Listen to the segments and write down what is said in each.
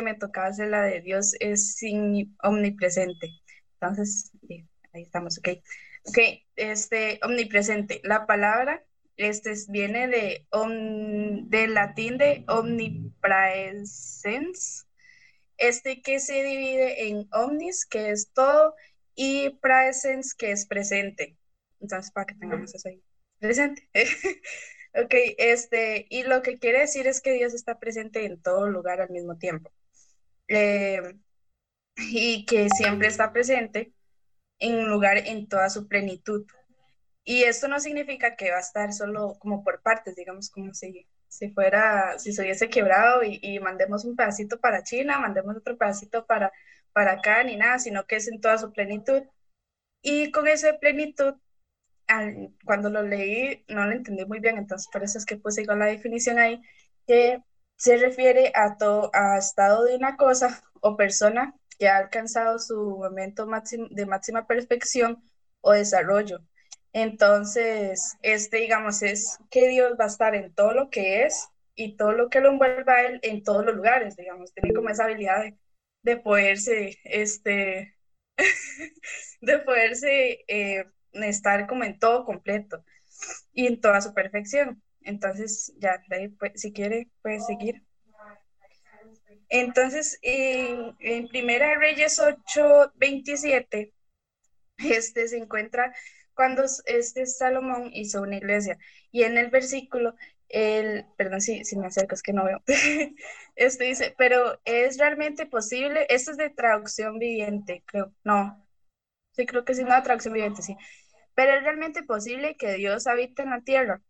que me tocaba hacer la de Dios es sin omnipresente. Entonces, ahí estamos, ok. Ok, este, omnipresente. La palabra este, viene de del latín de omnipresens, este que se divide en omnis, que es todo, y presens, que es presente. Entonces, para que tengamos eso ahí presente. ok, este, y lo que quiere decir es que Dios está presente en todo lugar al mismo tiempo. Eh, y que siempre está presente en un lugar en toda su plenitud. Y esto no significa que va a estar solo como por partes, digamos, como si, si fuera, si se hubiese quebrado y, mandemos un pedacito para China, mandemos otro pedacito para, para acá, ni nada, sino que es en toda su plenitud. Y con esa plenitud, cuando lo leí, no lo entendí muy bien, entonces por eso es que puse igual la definición ahí, que se refiere a todo, a estado de una cosa o persona que ha alcanzado su momento máximo, de máxima perfección o desarrollo. Entonces, este, digamos, es que Dios va a estar en todo lo que es y todo lo que lo envuelva Él en todos los lugares, digamos, tiene como esa habilidad de, poderse, este, de poderse eh, estar como en todo completo y en toda su perfección. Entonces, ya, de ahí, pues, si quiere, puede seguir. Entonces, en, en Primera Reyes 8, 27, este se encuentra cuando este Salomón hizo una iglesia. Y en el versículo, el, perdón si, si me acerco, es que no veo, este dice, pero es realmente posible, esto es de traducción viviente, creo, no, sí, creo que sí, no, traducción viviente, sí, pero es realmente posible que Dios habite en la tierra.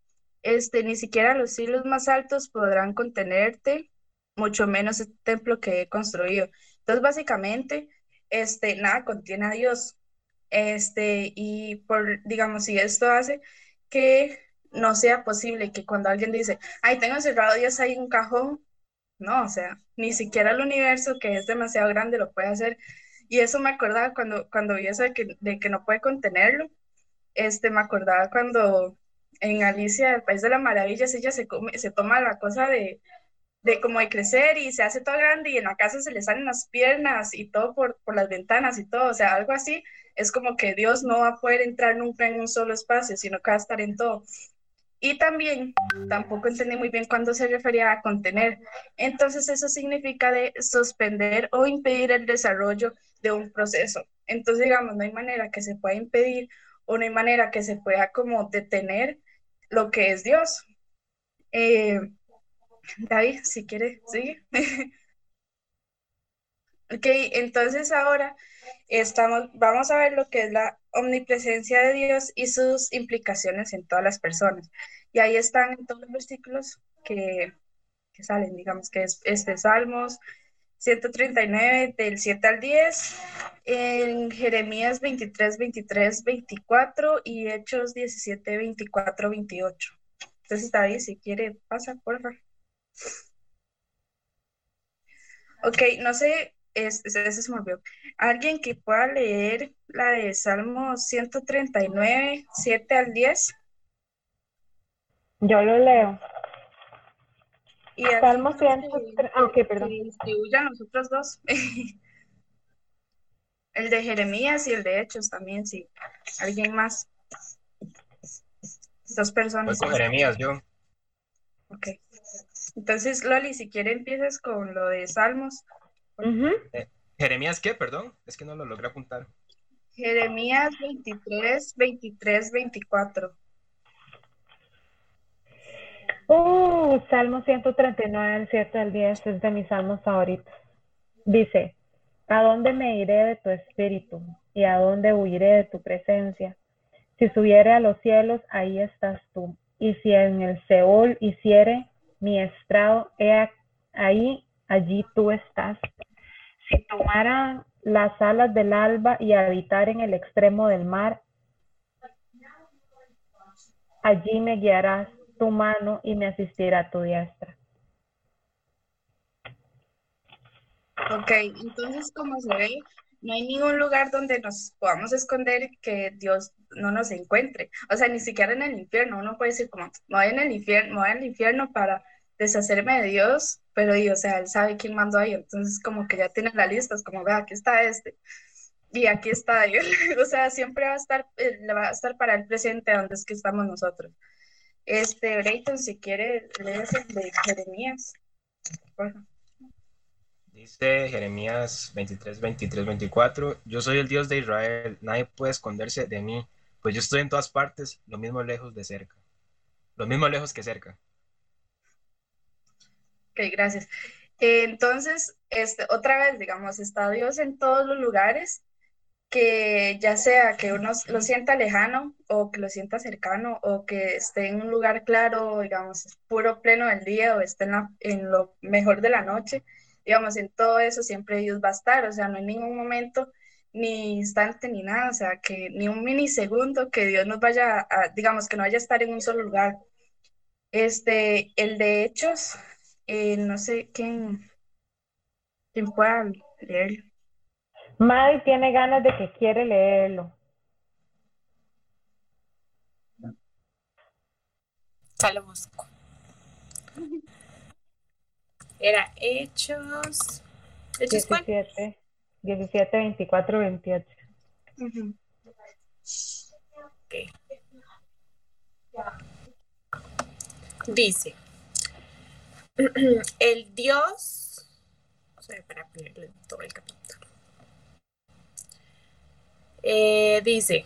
Este, ni siquiera los siglos más altos podrán contenerte, mucho menos el templo que he construido. Entonces, básicamente, este, nada contiene a Dios. Este, y por, digamos, si esto hace que no sea posible que cuando alguien dice, ay, tengo encerrado Dios ahí un cajón, no, o sea, ni siquiera el universo, que es demasiado grande, lo puede hacer. Y eso me acordaba cuando, cuando vi eso de que, de que no puede contenerlo, este, me acordaba cuando en Alicia, el País de las Maravillas, ella se, come, se toma la cosa de, de como de crecer y se hace todo grande y en la casa se le salen las piernas y todo por, por las ventanas y todo, o sea, algo así, es como que Dios no va a poder entrar nunca en un solo espacio, sino que va a estar en todo. Y también, tampoco entendí muy bien cuándo se refería a contener. Entonces, eso significa de suspender o impedir el desarrollo de un proceso. Entonces, digamos, no hay manera que se pueda impedir o no hay manera que se pueda como detener lo que es Dios. Eh, David, si quiere, sigue. ok, entonces ahora estamos, vamos a ver lo que es la omnipresencia de Dios y sus implicaciones en todas las personas. Y ahí están todos los versículos que, que salen, digamos que es este Salmos 139 del 7 al 10, en Jeremías 23, 23, 24 y Hechos 17, 24, 28. Entonces, David, si quiere, pasa, por favor. Ok, no sé, es, ese se me olvidó. ¿Alguien que pueda leer la de Salmo 139, 7 al 10? Yo lo leo. Y Salmo 139, ah, ok, perdón. distribuyan los otros dos. el de Jeremías y el de Hechos también, sí. ¿Alguien más? Dos personas. Voy con Jeremías, yo. Ok. Entonces, Loli, si quiere empiezas con lo de Salmos. Eh, ¿Jeremías qué? Perdón, es que no lo logré apuntar. Jeremías 23, 23, 24. Uh, Salmo 139, el 7 al 10 es de mis salmos favoritos. Dice, ¿a dónde me iré de tu espíritu? ¿Y a dónde huiré de tu presencia? Si subiere a los cielos, ahí estás tú. Y si en el Seol hiciere mi estrado, he ahí, allí tú estás. Si tomara las alas del alba y habitar en el extremo del mar, allí me guiarás tu mano y me asistirá tu diestra. Ok, entonces como se ve, no hay ningún lugar donde nos podamos esconder que Dios no nos encuentre. O sea, ni siquiera en el infierno. Uno puede decir como, me voy en el infierno, me voy al infierno para deshacerme de Dios, pero y, o sea, él sabe quién mandó ahí, entonces como que ya tiene la lista, es como, vea, aquí está este, y aquí está él, o sea, siempre va a estar, eh, va a estar para el presente donde es que estamos nosotros. Este, Brayton, si quiere, lees el de Jeremías. Dice Jeremías 23, 23, 24, yo soy el Dios de Israel, nadie puede esconderse de mí, pues yo estoy en todas partes, lo mismo lejos de cerca, lo mismo lejos que cerca. Ok, gracias. entonces, este, otra vez, digamos, está Dios en todos los lugares, que ya sea que uno lo sienta lejano o que lo sienta cercano o que esté en un lugar claro, digamos, puro pleno del día o esté en, en lo mejor de la noche, digamos, en todo eso siempre Dios va a estar, o sea, no hay ningún momento ni instante ni nada, o sea, que ni un minisegundo que Dios nos vaya a, digamos, que no vaya a estar en un solo lugar. Este, el de Hechos, eh, no sé quién, quién pueda leerlo. Mai tiene ganas de que quiere leerlo. Ya lo busco. Era Hechos. ¿Hechos 17, 17, 24, 28. Okay. Dice, el Dios, o sea, para ponerle todo el capítulo. Eh, dice,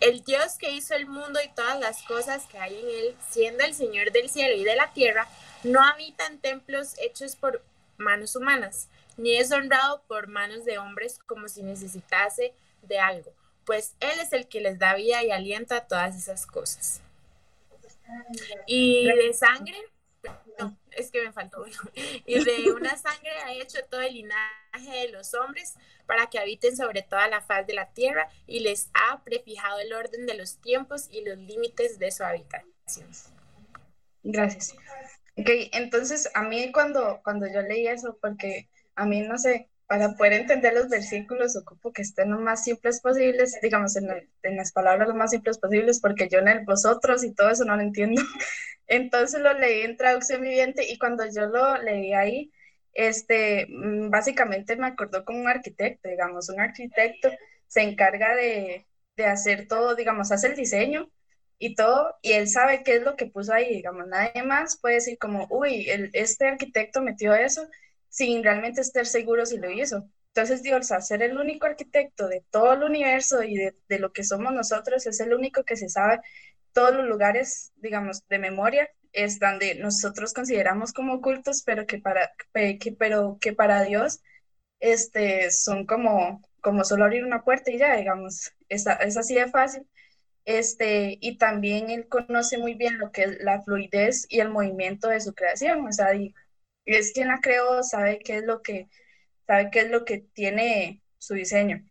el Dios que hizo el mundo y todas las cosas que hay en él, siendo el Señor del cielo y de la tierra, no habita en templos hechos por manos humanas, ni es honrado por manos de hombres como si necesitase de algo, pues Él es el que les da vida y alienta todas esas cosas. Y de sangre, es que me faltó uno, y de una sangre ha hecho todo el linaje de los hombres para que habiten sobre toda la faz de la tierra y les ha prefijado el orden de los tiempos y los límites de su habitación. Gracias. Ok, entonces a mí cuando, cuando yo leí eso, porque a mí no sé, para poder entender los versículos ocupo que estén lo más simples posibles, digamos en, en, las palabras lo más simples posibles, porque yo en el vosotros y todo eso no lo entiendo. Entonces lo leí en traducción viviente y cuando yo lo leí ahí, este, mm, básicamente me acordó con un arquitecto, digamos, un arquitecto se encarga de, de hacer todo, digamos, hace el diseño y todo, y él sabe qué es lo que puso ahí, digamos, nadie más puede decir como, uy, el, este arquitecto metió eso sin realmente estar seguro si lo hizo. Entonces Dios, al ser el único arquitecto de todo el universo y de, de, lo que somos nosotros, es el único que se sabe todos los lugares, digamos, de memoria es donde nosotros consideramos como ocultos, pero que para, que, pero que para Dios este, son como, como solo abrir una puerta y ya, digamos, es, es así de fácil. Este, y también él conoce muy bien lo que es la fluidez y el movimiento de su creación, o sea, y es quien la creó, sabe qué es lo que, sabe qué es lo que tiene su diseño.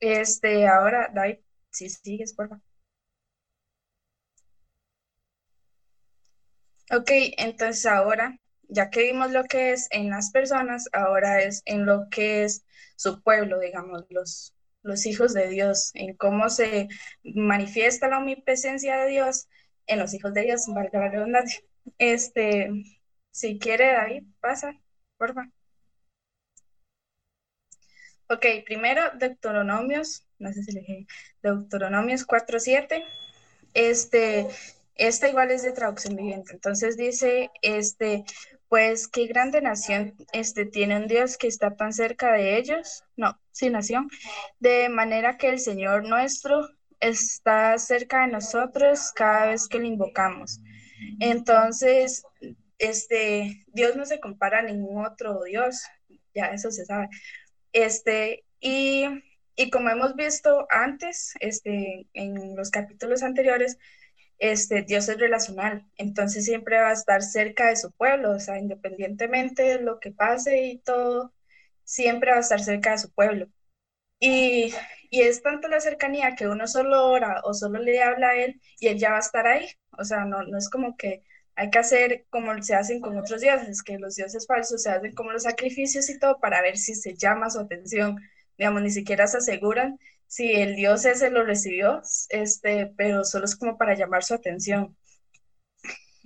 Este, ahora, David, si sigues, por favor. Ok, entonces ahora, ya que vimos lo que es en las personas, ahora es en lo que es su pueblo, digamos, los, los hijos de Dios, en cómo se manifiesta la omnipresencia de Dios en los hijos de Dios, valga la redundancia. Este, si quiere, David, pasa, por favor. Ok, primero, Deuteronomios, no sé si le dije, Deuteronomios 4.7. Este, esta igual es de traducción viviente. Entonces dice, este, pues qué grande nación este, tiene un Dios que está tan cerca de ellos, no, sí, nación, de manera que el Señor nuestro está cerca de nosotros cada vez que lo invocamos. Entonces, este, Dios no se compara a ningún otro Dios, ya eso se sabe. Este, y, y como hemos visto antes, este, en los capítulos anteriores, este, Dios es relacional, entonces siempre va a estar cerca de su pueblo, o sea, independientemente de lo que pase y todo, siempre va a estar cerca de su pueblo. Y, y es tanto la cercanía que uno solo ora o solo le habla a él y él ya va a estar ahí, o sea, no, no es como que hay que hacer como se hacen con otros dioses, que los dioses falsos se hacen como los sacrificios y todo para ver si se llama su atención, digamos, ni siquiera se aseguran si el dios ese lo recibió, este, pero solo es como para llamar su atención.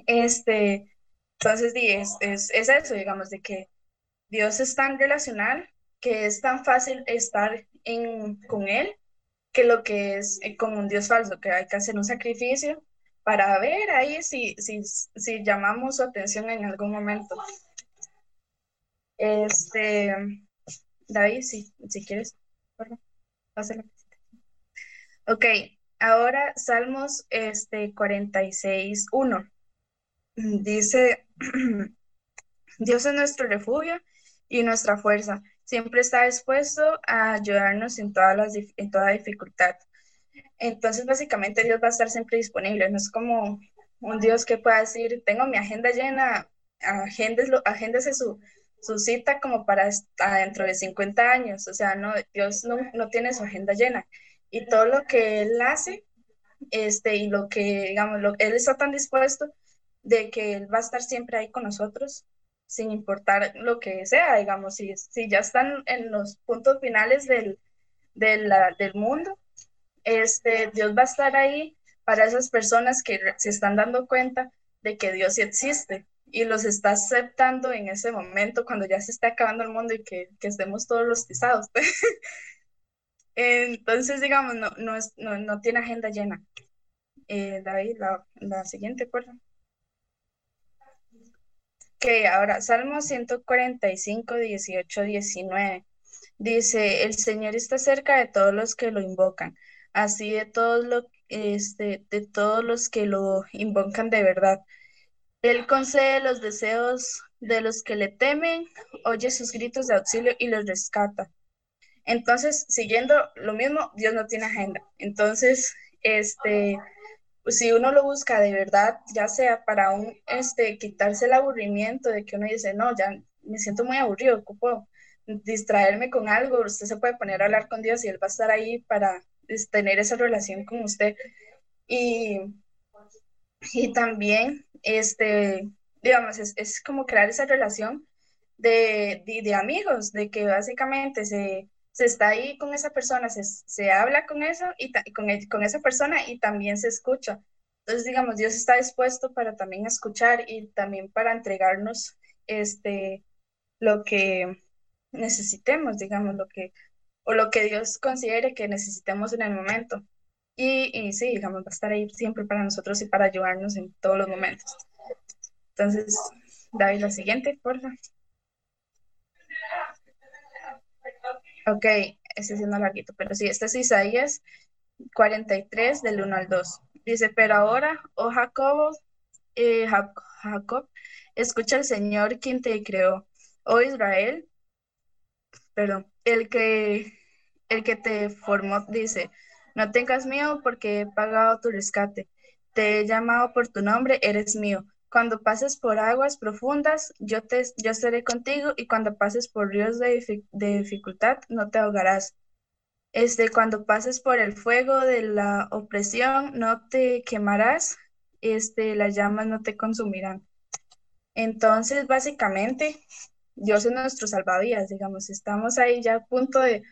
Este, Entonces, es, es, es eso, digamos, de que Dios es tan relacional que es tan fácil estar en, con Él que lo que es eh, con un Dios falso, que hay que hacer un sacrificio para ver ahí si, si, llamamos su atención en algún momento. Este, David, si, si quieres, pásala. Ok, ahora Salmos este, 46, 1. Dice, Dios es nuestro refugio y nuestra fuerza. Siempre está dispuesto a ayudarnos en, todas las, en toda dificultad. Entonces, básicamente, Dios va a estar siempre disponible. No es como un Dios que pueda decir, tengo mi agenda llena, agéndese su, su cita como para dentro de 50 años. O sea, no, Dios no, no tiene su agenda llena. Y todo lo que Él hace, este, y lo que, digamos, lo, Él está tan dispuesto de que Él va a estar siempre ahí con nosotros, sin importar lo que sea, digamos, si, si ya están en los puntos finales del, del, del mundo, este, Dios va a estar ahí para esas personas que se están dando cuenta de que Dios sí existe y los está aceptando en ese momento cuando ya se está acabando el mundo y que, que estemos todos los pisados. Entonces, digamos, no, no, no, no tiene agenda llena. Eh, David, la, la siguiente, por. Ok, ahora, Salmo 145, 18, 19. Dice, el Señor está cerca de todos los que lo invocan, así de todos, lo, este, de todos los que lo invocan de verdad. Él concede los deseos de los que le temen, oye sus gritos de auxilio y los rescata. Entonces, siguiendo lo mismo, Dios no tiene agenda. Entonces, este, si uno lo busca de verdad, ya sea para un, este, quitarse el aburrimiento de que uno dice, no, ya me siento muy aburrido, ocupo distraerme con algo, usted se puede poner a hablar con Dios y Él va a estar ahí para tener esa relación con usted. Y, y también, este, digamos, es, es como crear esa relación de, de, de amigos, de que básicamente se, se está ahí con esa persona, se, se habla con eso y con, con esa persona y también se escucha. Entonces, digamos, Dios está dispuesto para también escuchar y también para entregarnos este, lo que necesitemos, digamos, lo que, o lo que Dios considere que necesitemos en el momento. Y, sí, digamos, va a estar ahí siempre para nosotros y para ayudarnos en todos los momentos. Entonces, David, la siguiente, por favor. Ok, ese sí no larguito, pero sí, este es Isaías 43 del 1 al 2. Dice, pero ahora, oh Jacob, eh, Jacob, escucha al Señor quien te creó. Oh Israel, perdón, el que, el que te formó dice, no tengas miedo porque he pagado tu rescate. Te he llamado por tu nombre, eres mío. Cuando pases por aguas profundas, yo, te, yo estaré contigo y cuando pases por ríos de, dificultad, no te ahogarás. Este, cuando pases por el fuego de la opresión, no te quemarás, este, las llamas no te consumirán. Entonces, básicamente, Dios es nuestro salvavidas, digamos, estamos ahí ya a punto de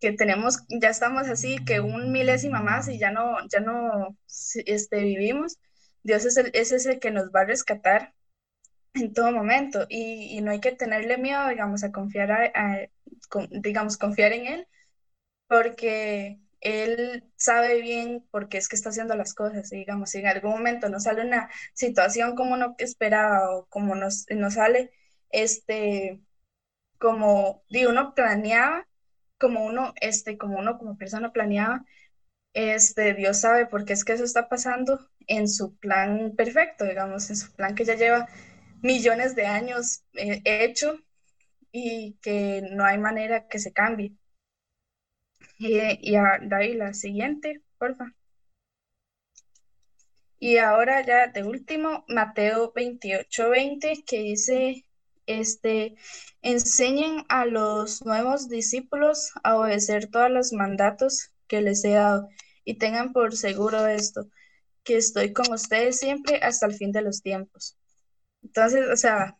que tenemos, ya estamos así, que un milésima más y ya no, ya no este, vivimos. Dios es el, es el que nos va a rescatar en todo momento y, no hay que tenerle miedo, digamos, a confiar, a, digamos, confiar en Él, porque Él sabe bien por qué es que está haciendo las cosas. Y, digamos, si en algún momento nos sale una situación como uno esperaba o como nos, nos sale, este, como, digo, uno planeaba, como uno, este, como uno como persona planeaba, este, Dios sabe por qué es que eso está pasando en su plan perfecto, digamos, en su plan que ya lleva millones de años eh, hecho y que no hay manera que se cambie. Y, ahí la siguiente, porfa. Y ahora ya de último, Mateo 28, 20, que dice, este, enseñen a los nuevos discípulos a obedecer todos los mandatos que les he dado y tengan por seguro esto, que estoy con ustedes siempre hasta el fin de los tiempos. Entonces, o sea,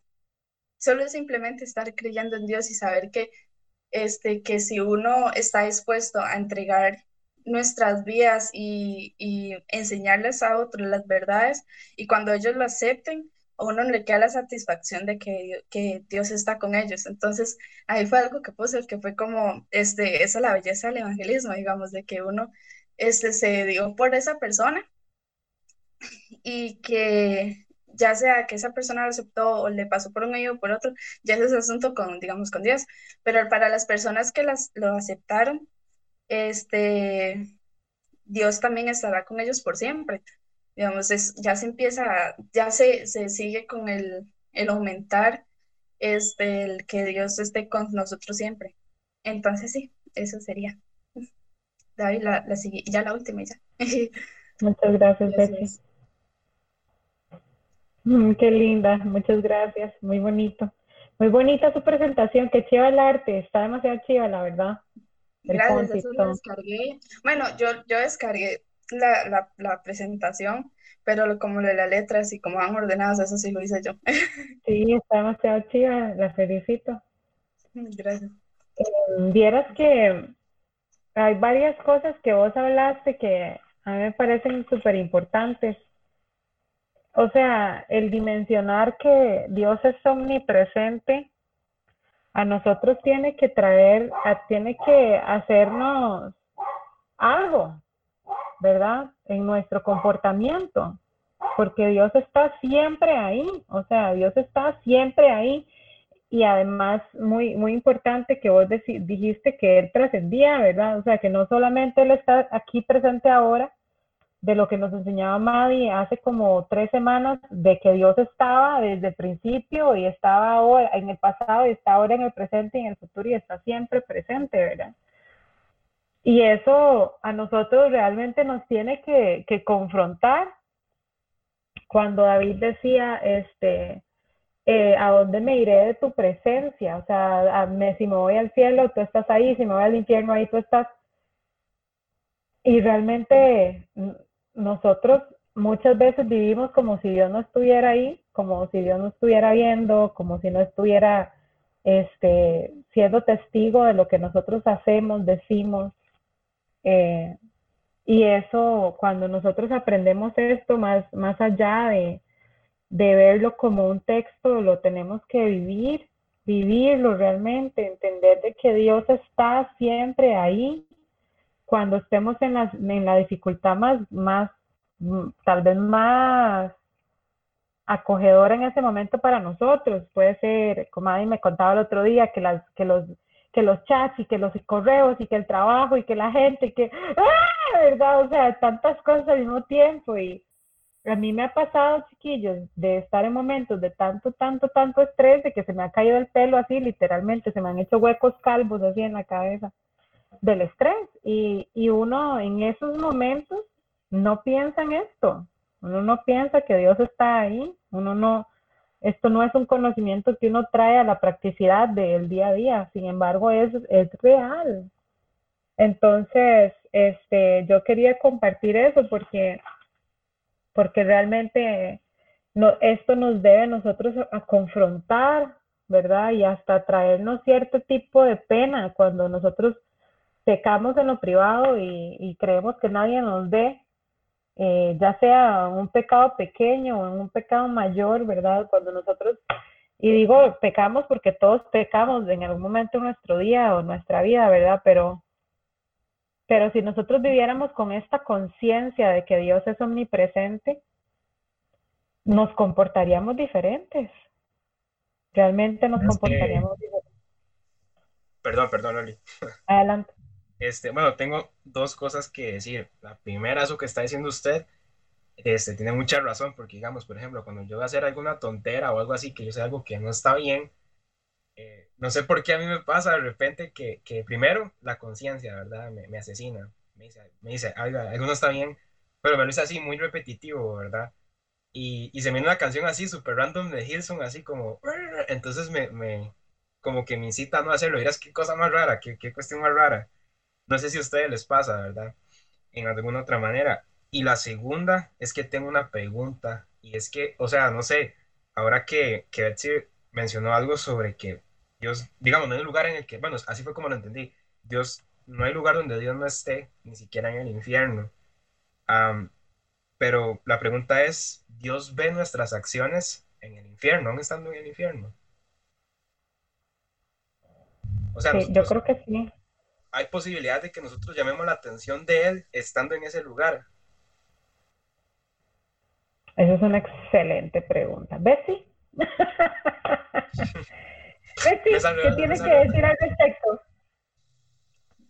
solo es simplemente estar creyendo en Dios y saber que, este, que si uno está dispuesto a entregar nuestras vidas y, y enseñarles a otros las verdades y cuando ellos lo acepten, a uno le queda la satisfacción de que, que Dios está con ellos. Entonces, ahí fue algo que puse, que fue como, este, esa es la belleza del evangelismo, digamos, de que uno este, se dio por esa persona y que ya sea que esa persona lo aceptó o le pasó por un medio o por otro, ya ese es asunto con, digamos, con Dios. Pero para las personas que las, lo aceptaron, este, Dios también estará con ellos por siempre. Digamos, es, ya se empieza, ya se, se sigue con el, el aumentar, este, el que Dios esté con nosotros siempre. Entonces sí, eso sería. David, la, la, ya la última ya. Muchas gracias, Betsy. Mm, qué linda, muchas gracias, muy bonito. Muy bonita su presentación, qué chiva el arte, está demasiado chiva, la verdad. gracias, eso lo descargué. Bueno, yo, yo descargué la, la, presentación, pero como lo de las letras y como van ordenadas, eso sí lo hice yo. Sí, está demasiado chiva, la felicito. Gracias. Eh, vieras que hay varias cosas que vos hablaste que a mí me parecen súper importantes. O sea, el dimensionar que Dios es omnipresente a nosotros tiene que traer, tiene que hacernos algo, ¿verdad? En nuestro comportamiento, porque Dios está siempre ahí, o sea, Dios está siempre ahí y además muy, muy importante que vos dijiste que Él trascendía, ¿verdad? O sea, que no solamente Él está aquí presente ahora, de lo que nos enseñaba Madi hace como tres semanas, de que Dios estaba desde el principio y estaba ahora en el pasado y está ahora en el presente y en el futuro y está siempre presente, ¿verdad? Y eso a nosotros realmente nos tiene que, que confrontar. Cuando David decía, este, eh, ¿a dónde me iré de tu presencia? O sea, me, si me voy al cielo, tú estás ahí, si me voy al infierno, ahí tú estás. Y realmente nosotros muchas veces vivimos como si Dios no estuviera ahí, como si Dios no estuviera viendo, como si no estuviera este, siendo testigo de lo que nosotros hacemos, decimos. Eh, y eso, cuando nosotros aprendemos esto más, más allá de, de verlo como un texto, lo tenemos que vivir, vivirlo realmente, entender de que Dios está siempre ahí cuando estemos en la, en la dificultad más, más, mm, tal vez más acogedora en ese momento para nosotros. Puede ser, como Adi me contaba el otro día, que, las, que, los, que los chats y que los correos y que el trabajo y que la gente y que, ¡ah! ¿verdad? O sea, tantas cosas al mismo tiempo. Y a mí me ha pasado, chiquillos, de estar en momentos de tanto, tanto, tanto estrés, de que se me ha caído el pelo así, literalmente, se me han hecho huecos calvos así en la cabeza del estrés. Y, y uno en esos momentos no piensa en esto. Uno no piensa que Dios está ahí. Uno no, esto no es un conocimiento que uno trae a la practicidad del día a día. Sin embargo, es, es real. Entonces, este, yo quería compartir eso porque, porque realmente no, esto nos debe nosotros a confrontar, ¿verdad? Y hasta traernos cierto tipo de pena cuando nosotros pecamos en lo privado y, creemos que nadie nos ve, eh, ya sea un pecado pequeño o un pecado mayor, ¿verdad? Cuando nosotros, y digo pecamos porque todos pecamos en algún momento de nuestro día o nuestra vida, ¿verdad? Pero, pero si nosotros viviéramos con esta conciencia de que Dios es omnipresente, nos comportaríamos diferentes. Realmente nos comportaríamos diferentes. Perdón, perdón, Loli. Adelante. Este, bueno, tengo dos cosas que decir. La primera, eso que está diciendo usted, este, tiene mucha razón, porque digamos, por ejemplo, cuando yo voy a hacer alguna tontera o algo así, que yo sé algo que no está bien, eh, no sé por qué a mí me pasa de repente que, que primero la conciencia, ¿verdad? Me, me, asesina. Me dice, me dice algo no está bien, pero me lo dice así muy repetitivo, ¿verdad? Y, y se me viene una canción así, super random de Hilson, así como, entonces me, me como que me incita a no hacerlo. Dirás, qué cosa más rara, qué, qué cuestión más rara. No sé si a ustedes les pasa, ¿verdad? En alguna otra manera. Y la segunda es que tengo una pregunta. Y es que, o sea, no sé, ahora que, que Betsy mencionó algo sobre que Dios, digamos, no hay lugar en el que, bueno, así fue como lo entendí. Dios, no hay lugar donde Dios no esté, ni siquiera en el infierno. pero la pregunta es, ¿Dios ve nuestras acciones? en el infierno, aún estando en el infierno. O sea, Sí, yo creo que sí. Hay posibilidad de que nosotros llamemos la atención de él estando en ese lugar. Esa es una excelente pregunta. Bessie. Bessie, salió- ¿qué tienes que decir al respecto?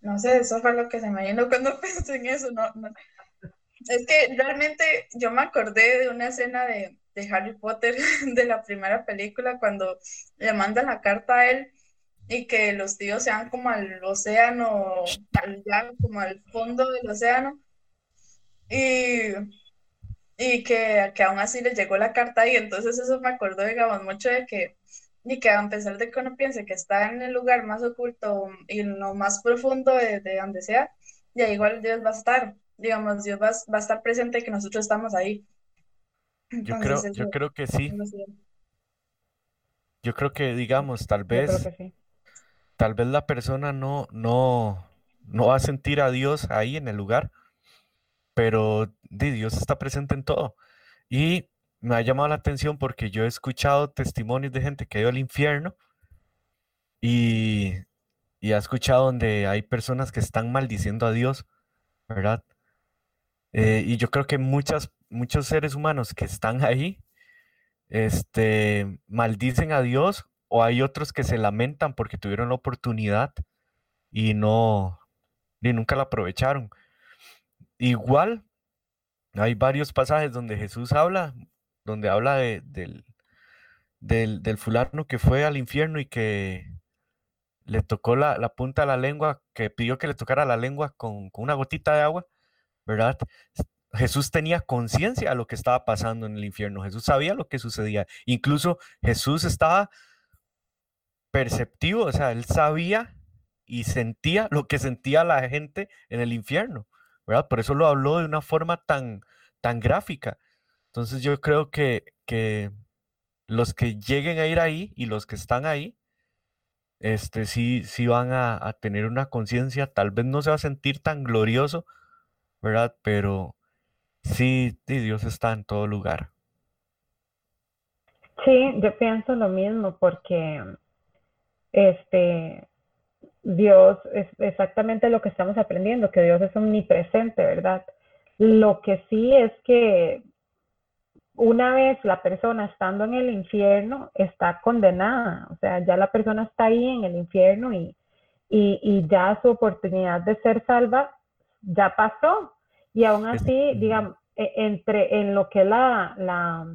No sé, eso fue lo que se me vino cuando pensé en eso. No, no. Es que realmente yo me acordé de una escena de, de Harry Potter, de la primera película, cuando le mandan la carta a él y que los tíos se van como al océano, al, ya como al fondo del océano, y, y que, que aún así les llegó la carta ahí. Entonces eso me acordó, digamos, mucho de que, y que a pesar de que uno piense que está en el lugar más oculto y en lo más profundo de, de donde sea, ya igual Dios va a estar, digamos, Dios va, va a estar presente y que nosotros estamos ahí. Yo creo, yo creo que sí. Yo creo que, digamos, tal Yo creo vez, que sí. Tal vez la persona no, no, no va a sentir a Dios ahí en el lugar, pero di, Dios está presente en todo. Y me ha llamado la atención porque yo he escuchado testimonios de gente que ha ido al infierno y, y ha escuchado donde hay personas que están maldiciendo a Dios, ¿verdad? Eh, y yo creo que muchas, muchos seres humanos que están ahí, este, maldicen a Dios o hay otros que se lamentan porque tuvieron la oportunidad y no, y nunca la aprovecharon. Igual, hay varios pasajes donde Jesús habla, donde habla de- del, del, del fulano que fue al infierno y que le tocó la, la punta de la lengua, que pidió que le tocara la lengua con, con una gotita de agua, ¿verdad? Jesús tenía conciencia de lo que estaba pasando en el infierno. Jesús sabía lo que sucedía. Incluso Jesús estaba perceptivo, o sea, él sabía y sentía lo que sentía la gente en el infierno, ¿verdad? Por eso lo habló de una forma tan, tan gráfica. Entonces yo creo que, que los que lleguen a ir ahí y los que están ahí, este, sí, sí van a, a tener una conciencia, tal vez no se va a sentir tan glorioso, ¿verdad? Pero sí, Dios está en todo lugar. Sí, yo pienso lo mismo porque este Dios es exactamente lo que estamos aprendiendo, que Dios es omnipresente, ¿verdad? Lo que sí es que una vez la persona estando en el infierno está condenada, o sea, ya la persona está ahí en el infierno y, y, y ya su oportunidad de ser salva ya pasó. Y aún así, digamos, e- entre en lo que la, la,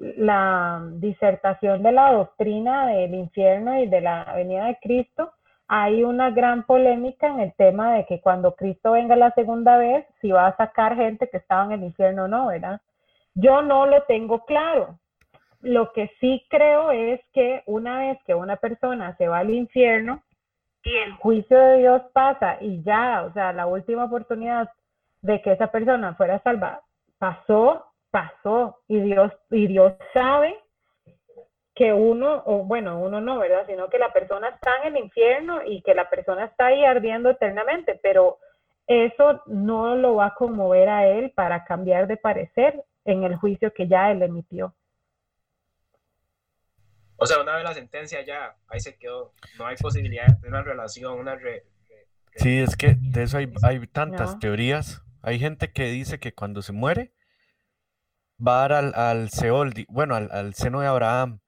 la disertación de la doctrina del infierno y de la venida de Cristo, hay una gran polémica en el tema de que cuando Cristo venga la segunda vez, si va a sacar gente que estaba en el infierno o no, ¿verdad? Yo no lo tengo claro. Lo que sí creo es que una vez que una persona se va al infierno y el juicio de Dios pasa y ya, o sea, la última oportunidad de que esa persona fuera salva pasó, pasó y Dios y Dios sabe que uno, o bueno, uno no, ¿verdad? Sino que la persona está en el infierno y que la persona está ahí ardiendo eternamente, pero eso no lo va a conmover a él para cambiar de parecer en el juicio que ya él emitió. O sea, una vez la sentencia ya, ahí se quedó. No hay posibilidad de una relación, una re- re- Sí, es que de eso hay, hay tantas No. teorías. Hay gente que dice que cuando se muere va a dar al, al Seol, bueno, al, al seno de Abraham,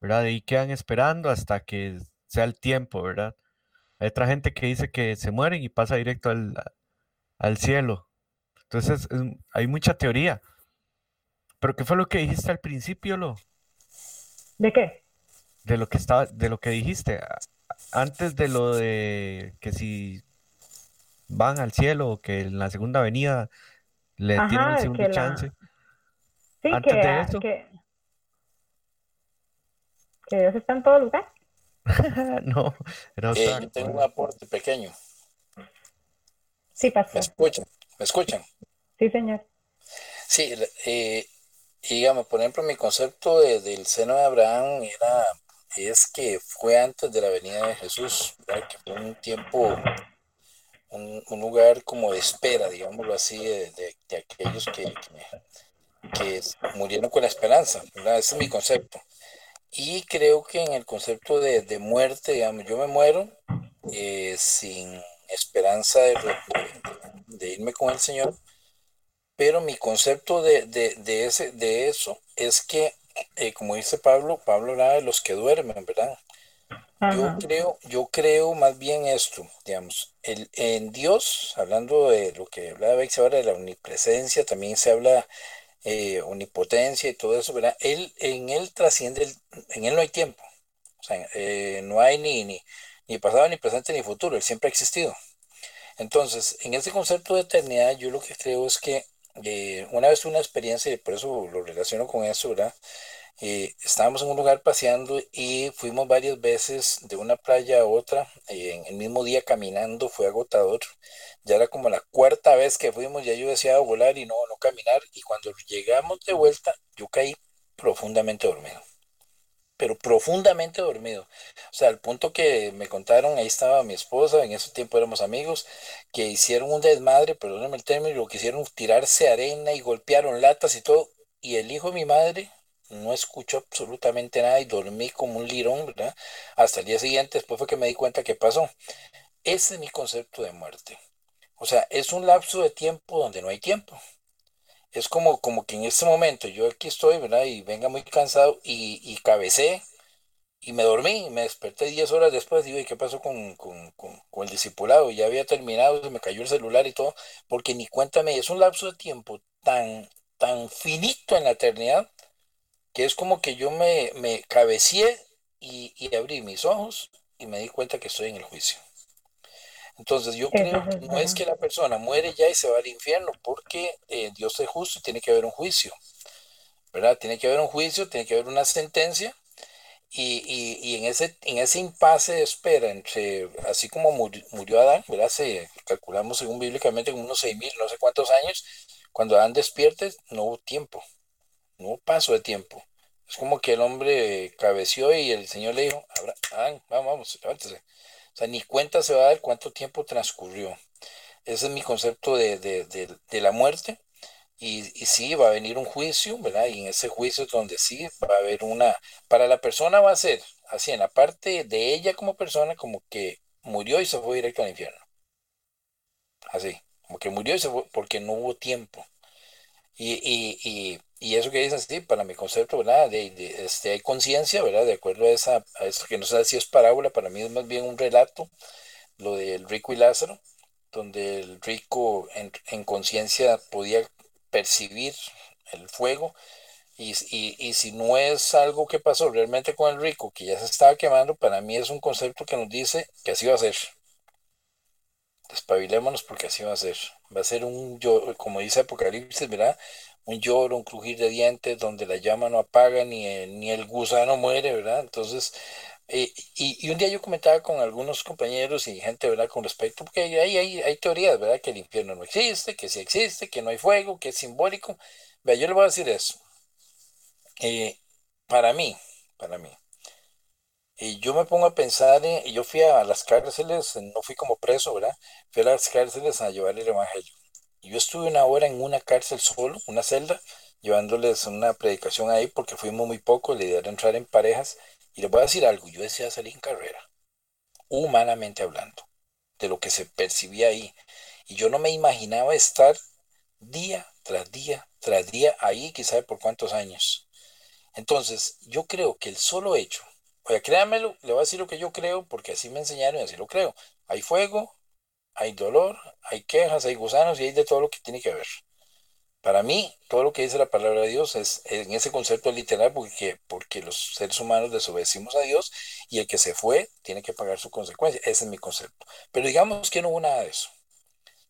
¿verdad? Ahí quedan esperando hasta que sea el tiempo, ¿verdad? Hay otra gente que dice que se mueren y pasa directo al, al cielo. Entonces, es- hay mucha teoría. Pero ¿qué fue lo que dijiste al principio, lo? ¿De qué? De lo que estaba, de lo que dijiste, antes de lo de que si van al cielo o que en la segunda venida le tienen Ajá, de segundo que la- chance. Sí, Antes que, de eso. que, que Dios está en todo lugar. No, era Eh, tengo un aporte pequeño. Sí, ¿Me pastor. escuchan? ¿Me escuchan? Sí, señor. Sí, eh, digamos, por ejemplo, mi concepto de- del seno de Abraham era, es que fue antes de la venida de Jesús, ¿verdad? Que fue un tiempo, un, un lugar como de espera, digámoslo así, de, de- de aquellos que, que, que murieron con la esperanza, ¿verdad? Ese es mi concepto. Y creo que en el concepto de, de muerte, digamos, yo me muero eh, sin esperanza de, de, irme con el Señor, pero mi concepto de, de ese, de eso es que, eh, como dice Pablo, Pablo habla de los que duermen, ¿verdad? Yo creo, yo creo más bien esto, digamos, el, en Dios, hablando de lo que hablaba Bex ahora de la omnipresencia, también se habla eh, omnipotencia y todo eso, ¿verdad? Él, en él trasciende, en él no hay tiempo, o sea, eh, no hay ni, ni, ni pasado, ni presente, ni futuro, él siempre ha existido. Entonces, en ese concepto de eternidad, yo lo que creo es que eh, una vez una experiencia, y por eso lo relaciono con eso, ¿verdad? Eh, estábamos en un lugar paseando y fuimos varias veces de una playa a otra, en el mismo día caminando, fue agotador. Ya era como la cuarta vez que fuimos, ya yo deseaba volar y no, no caminar. Y cuando llegamos de vuelta, yo caí profundamente dormido. Pero profundamente dormido. O sea, al punto que me contaron, ahí estaba mi esposa, en ese tiempo éramos amigos, que hicieron un desmadre, perdónenme el término, lo que hicieron tirarse arena y golpearon latas y todo. Y el hijo de mi madre no escucho absolutamente nada y dormí como un lirón, ¿verdad? Hasta el día siguiente, después fue que me di cuenta que pasó. Ese es mi concepto de muerte. O sea, es un lapso de tiempo donde no hay tiempo. Es como, como que en este momento yo aquí estoy, ¿verdad? Y venga muy cansado y, y cabecé y me dormí, me desperté 10 horas después, digo, ¿y qué pasó con, con, con, el discipulado? Ya había terminado, se me cayó el celular y todo, porque ni cuéntame, es un lapso de tiempo tan, tan finito en la eternidad que es como que yo me, me cabecié y, abrí mis ojos y me di cuenta que estoy en el juicio. Entonces yo creo que no es que la persona muere ya y se va al infierno, porque eh, Dios es justo y tiene que haber un juicio, ¿verdad? Tiene que haber un juicio, tiene que haber una sentencia y, en, ese, en ese impasse de espera entre, así como murió, Adán, ¿verdad? Se, calculamos según bíblicamente en unos seis mil, no sé cuántos años, cuando Adán despierte no hubo tiempo, no paso de tiempo. Es como que el hombre cabeció y el Señor le dijo, vamos, vamos, levántese. O sea, ni cuenta se va a dar cuánto tiempo transcurrió. Ese es mi concepto de, la muerte. Y, y, sí, va a venir un juicio, ¿verdad? Y en ese juicio es donde sí va a haber una... Para la persona va a ser así, en la parte de ella como persona, como que murió y se fue directo al infierno. Así, como que murió y se fue porque no hubo tiempo. Y, y, eso que dicen, sí, para mi concepto, ¿verdad? De, este, hay conciencia, ¿verdad? De acuerdo a, esa, a eso que no sé si es parábola, para mí es más bien un relato, lo del rico y Lázaro, donde el rico en, en conciencia podía percibir el fuego. Y, y, y, si no es algo que pasó realmente con el rico, que ya se estaba quemando, para mí es un concepto que nos dice que así va a ser. Despabilémonos porque así va a ser. Va a ser un, como dice Apocalipsis, ¿verdad? Un lloro, un crujir de dientes donde la llama no apaga ni el, ni el gusano muere, ¿verdad? Entonces, eh, y, un día yo comentaba con algunos compañeros y gente, ¿verdad? Con respecto, porque hay, hay, hay teorías, ¿verdad? Que el infierno no existe, que sí existe, que no hay fuego, que es simbólico. Vea, yo le voy a decir eso. Eh, para mí, para mí, y yo me pongo a pensar, y yo fui a las cárceles, no fui como preso, ¿verdad? Fui a las cárceles a llevar el evangelio. Yo estuve una hora en una cárcel solo, una celda, llevándoles una predicación ahí porque fuimos muy poco, la idea era entrar en parejas. Y les voy a decir algo, yo decía salir en carrera, humanamente hablando, de lo que se percibía ahí. Y yo no me imaginaba estar día tras día tras día ahí, quizá por cuántos años. Entonces, yo creo que el solo hecho Oye, créanmelo, le voy a decir lo que yo creo, porque así me enseñaron y así lo creo. Hay fuego, hay dolor, hay quejas, hay gusanos y hay de todo lo que tiene que ver. Para mí, todo lo que dice la palabra de Dios es en ese concepto literal, porque, porque los seres humanos desobedecimos a Dios y el que se fue tiene que pagar su consecuencia. Ese es mi concepto. Pero digamos que no hubo nada de eso.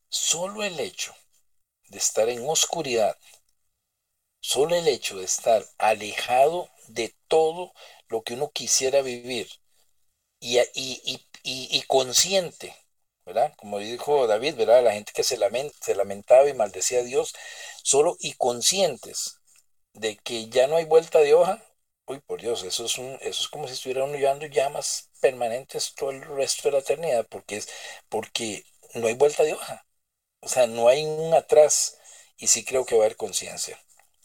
Solo el hecho de estar en oscuridad, solo el hecho de estar alejado de todo lo que uno quisiera vivir y, y, consciente, ¿verdad? Como dijo David, ¿verdad? La gente que se, se lamentaba y maldecía a Dios, solo y conscientes de que ya no hay vuelta de hoja, uy, por Dios, eso es, un, eso es como si estuviera uno llevando llamas permanentes todo el resto de la eternidad, porque, es, porque no hay vuelta de hoja, o sea, no hay un atrás, y sí creo que va a haber conciencia.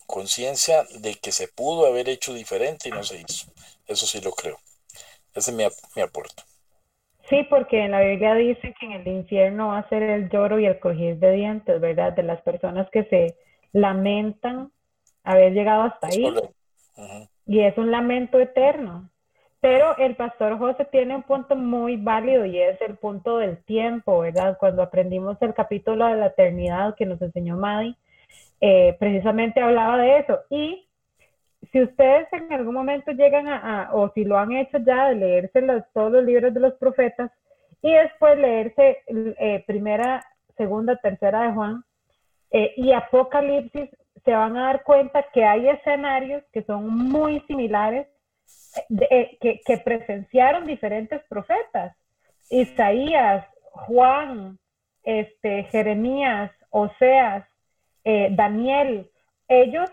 conciencia de que se pudo haber hecho diferente y no se hizo. Eso sí lo creo. Ese es mi, mi aporte. Sí, porque en la Biblia dice que en el infierno va a ser el lloro y el crujir de dientes, ¿verdad? De las personas que se lamentan haber llegado hasta ahí. Y es un lamento eterno. Pero el pastor José tiene un punto muy válido y es el punto del tiempo, ¿verdad? Cuando aprendimos el capítulo de la eternidad que nos enseñó Maddy, eh, precisamente hablaba de eso. Y si ustedes en algún momento llegan a, o si lo han hecho ya, de leerse todos los libros de los profetas y después leerse eh, primera, segunda, tercera de Juan eh, y Apocalipsis, se van a dar cuenta que hay escenarios que son muy similares, eh, que, que presenciaron diferentes profetas. Isaías, Juan, este, Jeremías, Oseas, Daniel, ellos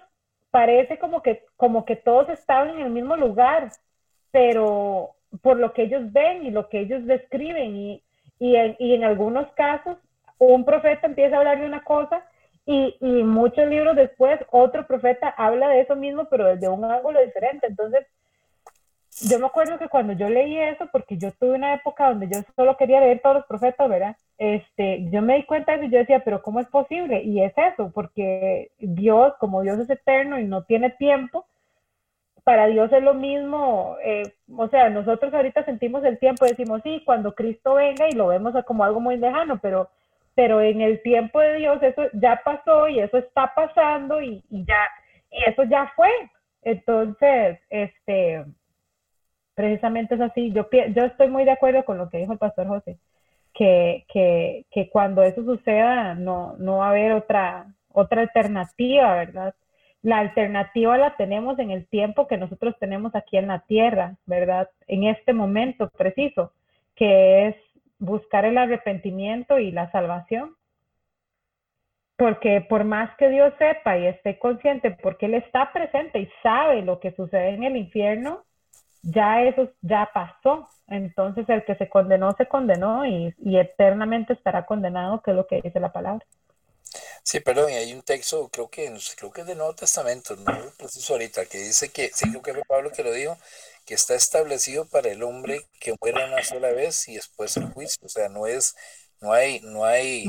parece como que, como que todos estaban en el mismo lugar, pero por lo que ellos ven y lo que ellos describen y, y, en, y en algunos casos un profeta empieza a hablar de una cosa y, y, muchos libros después otro profeta habla de eso mismo, pero desde un ángulo diferente. Entonces, yo me acuerdo que cuando yo leí eso, porque yo tuve una época donde yo solo quería leer todos los profetas, ¿verdad? Este, yo me di cuenta de eso y yo decía, pero ¿cómo es posible? Y es eso, porque Dios, como Dios es eterno y no tiene tiempo, para Dios es lo mismo, eh, o sea, nosotros ahorita sentimos el tiempo, decimos, sí, cuando Cristo venga y lo vemos como algo muy lejano, pero, pero en el tiempo de Dios eso ya pasó y eso está pasando y, y ya, y eso ya fue. Entonces, este, precisamente es así. Yo, estoy muy de acuerdo con lo que dijo el pastor José, que, cuando eso suceda no, no va a haber otra, otra alternativa, ¿verdad? La alternativa la tenemos en el tiempo que nosotros tenemos aquí en la tierra, ¿verdad? En este momento preciso, que es buscar el arrepentimiento y la salvación. Porque por más que Dios sepa y esté consciente, porque Él está presente y sabe lo que sucede en el infierno, ya eso ya pasó. Entonces el que se condenó, se condenó y, eternamente estará condenado, que es lo que dice la palabra. Sí, perdón, y hay un texto, creo que, creo que es del Nuevo Testamento, no lo preciso ahorita, que dice que, sí, creo que fue Pablo que lo dijo, que está establecido para el hombre que muere una sola vez y después el juicio. O sea, no es, no hay, no hay,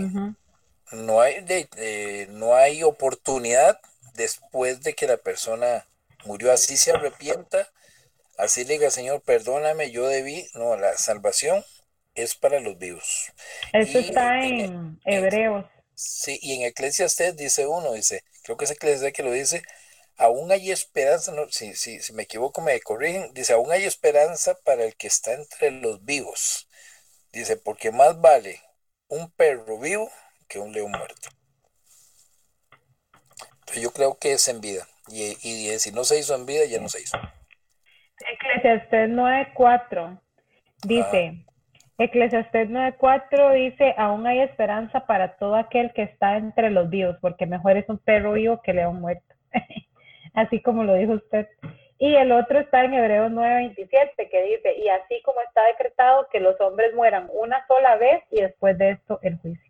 no hay, de, no hay oportunidad después de que la persona murió así se arrepienta Así le diga, Señor, perdóname, yo debí. No, la salvación es para los vivos. Eso está en, Hebreos. Sí, y en Eclesiastes dice uno, dice, creo que es Eclesiastes que lo dice, aún hay esperanza, no, si, si, si me equivoco me corrigen, dice, aún hay esperanza para el que está entre los vivos. Dice, porque más vale un perro vivo que un león muerto. Entonces yo creo que es en vida. Y, y si no se hizo en vida, ya no se hizo. Eclesiastés 9.4 dice, Eclesiastés 9.4 dice, aún hay esperanza para todo aquel que está entre los vivos, porque mejor es un perro vivo que león muerto. así como lo dijo usted. Y el otro está en Hebreos 9:27, que dice, y así como está decretado que los hombres mueran una sola vez y después de esto el juicio.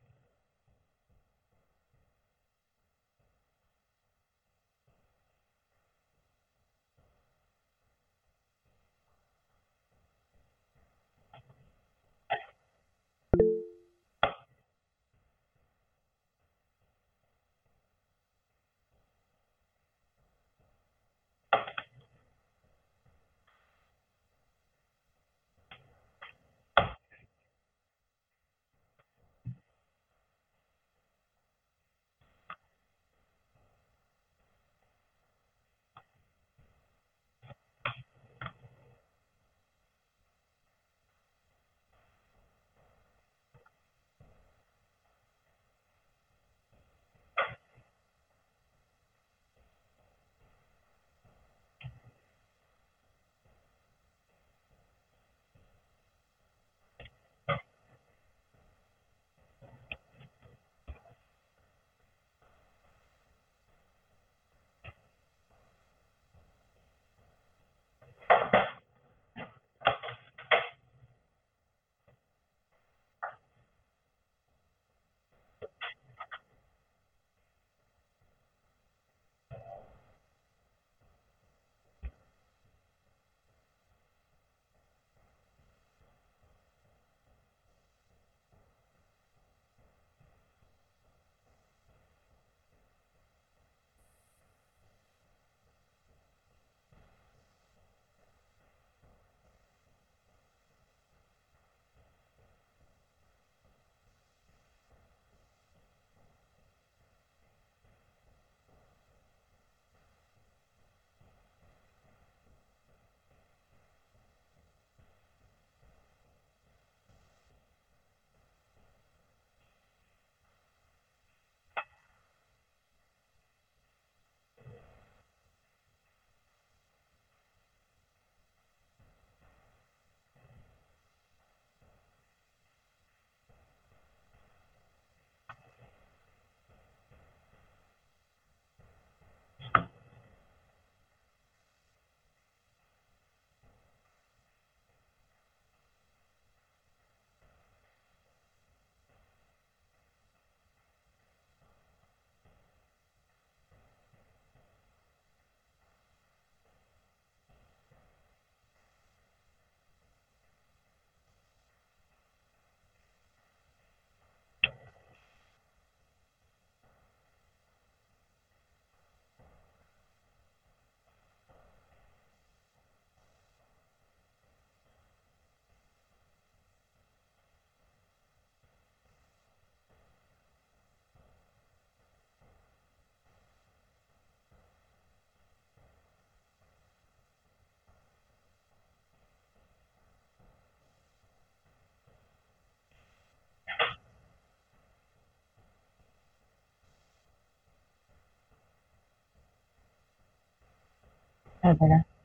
Es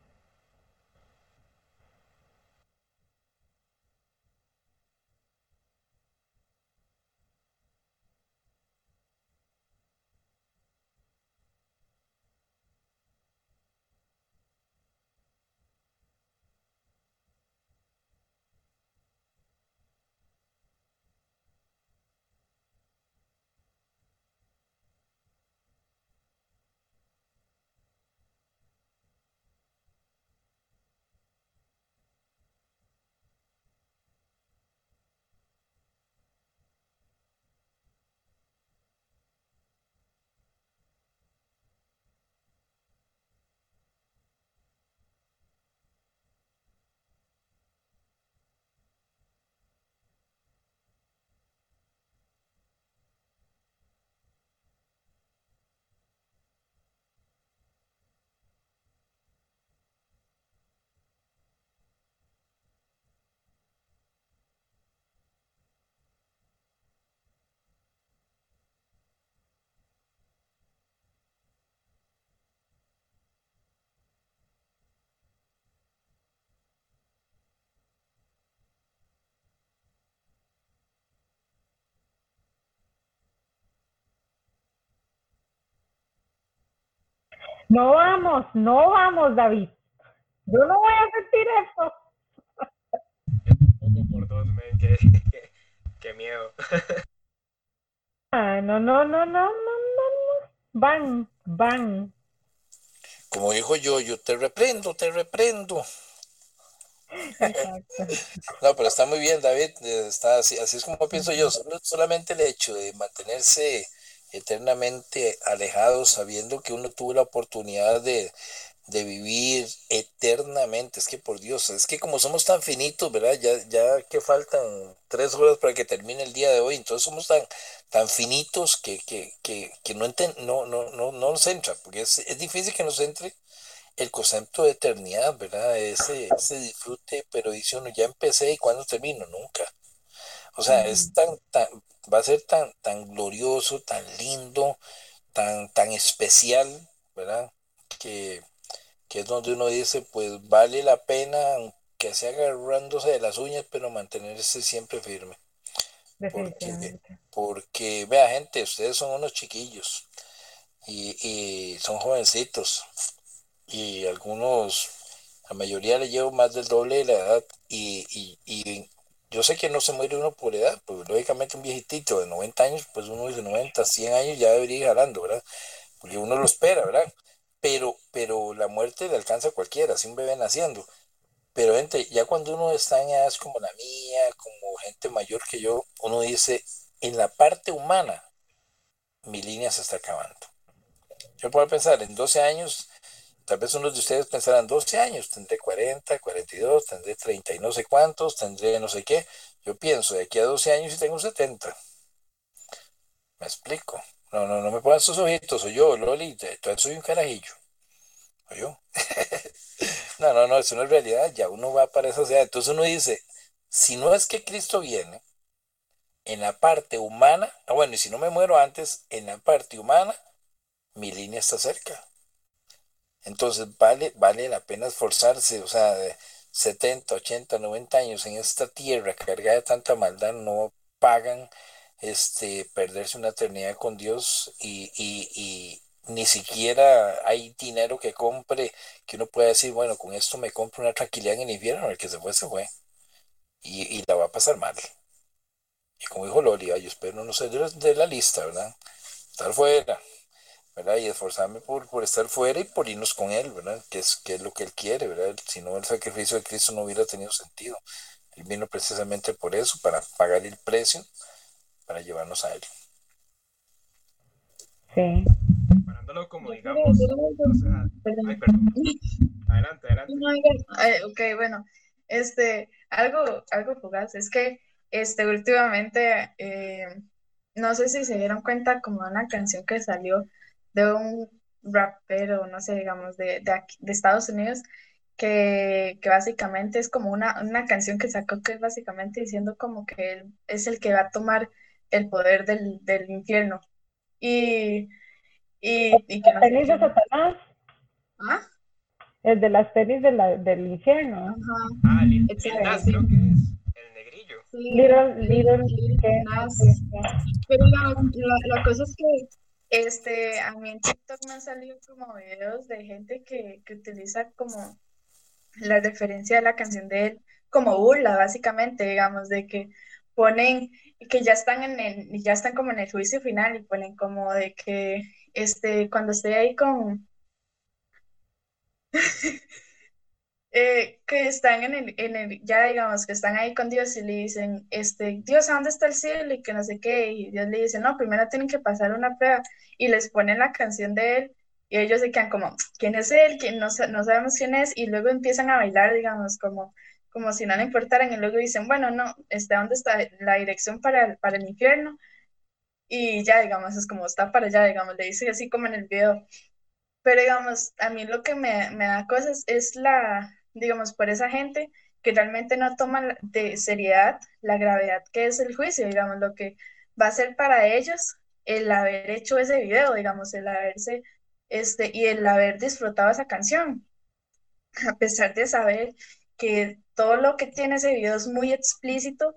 No vamos, no vamos, David. Yo no voy a sentir eso. Poco por dos, men, qué, qué- qué miedo. Ah, no, no, no, no, no, no, no. Van, van. Como dijo yo, yo te reprendo, te reprendo. Exacto. No, pero está muy bien, David. Está así, así es como pienso yo. Solo- solamente el hecho de mantenerse eternamente alejado, sabiendo que uno tuvo la oportunidad de, de vivir eternamente. Es que por Dios, es que como somos tan finitos, ¿verdad? Ya, ya que faltan tres horas para que termine el día de hoy, entonces somos tan, tan finitos que, que, que, que no, enten- no, no, no, no nos entra, porque es, es difícil que nos entre el concepto de eternidad, ¿verdad? Ese, ese disfrute, pero dice uno, ya empecé y cuándo termino, nunca. O sea, es tan, tan, va a ser tan, tan glorioso, tan lindo, tan, tan especial, ¿verdad? Que, que es donde uno dice, pues vale la pena, aunque sea agarrándose de las uñas, pero mantenerse siempre firme. Definitivamente. Porque, vea, gente, ustedes son unos chiquillos y, y son jovencitos y algunos, la mayoría le llevo más del doble de la edad y, y, y yo sé que no se muere uno por edad, pues lógicamente un viejitito de 90 años, pues uno dice 90, 100 años ya debería ir jalando, ¿verdad? Porque uno lo espera, ¿verdad? Pero, pero la muerte le alcanza a cualquiera, así un bebé naciendo. Pero gente, ya cuando uno está en edades como la mía, como gente mayor que yo, uno dice, en la parte humana, mi línea se está acabando. Yo puedo pensar, en 12 años, tal vez unos de ustedes pensarán, 12 años, tendré 40, 42, tendré 30 y no sé cuántos, tendré no sé qué. Yo pienso, de aquí a 12 años y tengo 70. Me explico. No, no, no me pongan sus ojitos, soy yo, Loli, entonces soy un carajillo. ¿O yo? no, no, no, eso no es realidad, ya uno va para esa edad. Entonces uno dice, si no es que Cristo viene, en la parte humana, ah, bueno, y si no me muero antes, en la parte humana, mi línea está cerca. Entonces vale, vale la pena esforzarse, o sea, de 70, 80, 90 años en esta tierra cargada de tanta maldad, no pagan este, perderse una eternidad con Dios y, y, y ni siquiera hay dinero que compre que uno pueda decir, bueno, con esto me compro una tranquilidad en el infierno, el que se fue, se fue. Y, y la va a pasar mal. Y como dijo Loli, yo espero no ser de la, de la lista, ¿verdad? Estar fuera, ¿verdad? Y esforzarme por, por estar fuera y por irnos con Él, ¿verdad? Que es, que es lo que Él quiere, ¿verdad? Si no, el sacrificio de Cristo no hubiera tenido sentido. Él vino precisamente por eso, para pagar el precio, para llevarnos a Él. Sí. Parándolo como digamos, o sea, ay, perdón. Adelante, adelante. Ok, bueno, este, algo, algo fugaz, es que este, últimamente, eh, no sé si se dieron cuenta como una canción que salió de un rapero, no sé, digamos, de, de, aquí- de Estados Unidos, que, que básicamente es como una, una canción que sacó que es básicamente diciendo como que él es el que va a tomar el poder del, del infierno. Y, y, y que no ¿Tenis de. Satanás? ¿Ah? el de las tenis de la, del infierno. Ajá. Ah, Nas, creo que es. El negrillo. Sí, Little, little. Nas. Pero la, la, la cosa es que este, a mí en TikTok me han salido como videos de gente que, que utiliza como la referencia de la canción de él como burla, básicamente, digamos, de que ponen que ya están en el, ya están como en el juicio final y ponen como de que este, cuando estoy ahí con eh, que están en el, en el, ya digamos que están ahí con Dios y le dicen, este, Dios, ¿a dónde está el cielo? Y que no sé qué, y Dios le dice, no, primero tienen que pasar una prueba, y les ponen la canción de él, y ellos se quedan como, ¿quién es él? ¿Quién? No, no sabemos quién es, y luego empiezan a bailar, digamos, como, como si no le importaran, y luego dicen, bueno, no, este, ¿dónde está la dirección para el, para el infierno? Y ya, digamos, es como, está para allá, digamos, le dice así como en el video. Pero digamos, a mí lo que me, me da cosas es la, digamos, por esa gente que realmente no toma de seriedad la gravedad que es el juicio, digamos, lo que va a ser para ellos el haber hecho ese video, digamos, el haberse, este, y el haber disfrutado esa canción, a pesar de saber que todo lo que tiene ese video es muy explícito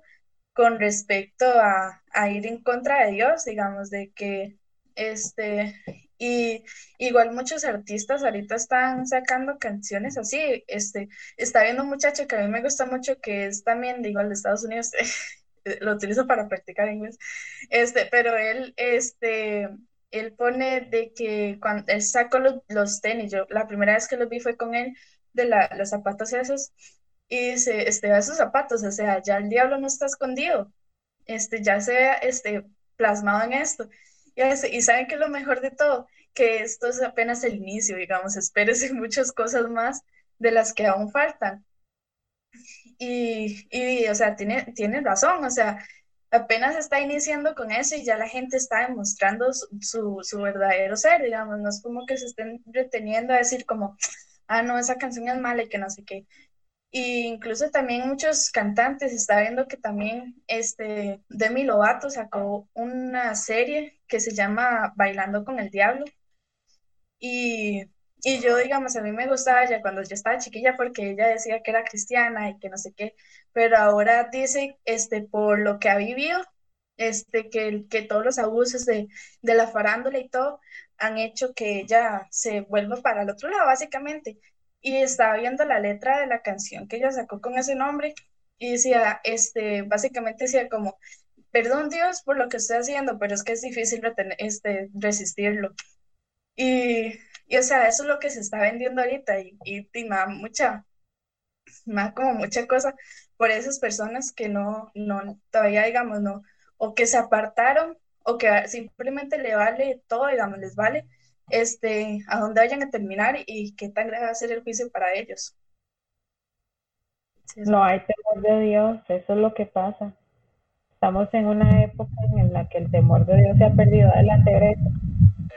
con respecto a, a ir en contra de Dios, digamos, de que, este, y igual muchos artistas ahorita están sacando canciones así, este, está viendo un muchacho que a mí me gusta mucho, que es también de igual de Estados Unidos, lo utilizo para practicar inglés, este, pero él, este, él pone de que cuando él sacó los, los tenis, yo la primera vez que los vi fue con él, de la, los zapatos esos, y dice, este, esos zapatos, o sea, ya el diablo no está escondido, este, ya se ve, este, plasmado en esto. Y, saben que lo mejor de todo, que esto es apenas el inicio, digamos, espérese muchas cosas más de las que aún faltan. Y, y o sea, tiene, tiene razón, o sea, apenas está iniciando con eso y ya la gente está demostrando su, su, su verdadero ser, digamos, no es como que se estén reteniendo a decir como, ah, no, esa canción es mala y que no sé qué. Y incluso también muchos cantantes, está viendo que también este, Demi Lovato sacó una serie que se llama Bailando con el Diablo. Y, y yo, digamos, a mí me gustaba ella cuando yo estaba chiquilla porque ella decía que era cristiana y que no sé qué, pero ahora dice, este, por lo que ha vivido, este, que, que todos los abusos de, de la farándula y todo han hecho que ella se vuelva para el otro lado, básicamente. Y estaba viendo la letra de la canción que ella sacó con ese nombre y decía, este, básicamente decía como, perdón Dios por lo que estoy haciendo, pero es que es difícil este, resistirlo. Y, y, o sea, eso es lo que se está vendiendo ahorita y, y, y mucha, da como mucha cosa por esas personas que no, no, todavía digamos, no, o que se apartaron o que simplemente le vale todo, digamos, les vale este, a dónde vayan a terminar y qué tan grave va a ser el juicio para ellos. Sí, no hay temor de Dios, eso es lo que pasa. Estamos en una época en la que el temor de Dios se ha perdido. Adelante, Grecia.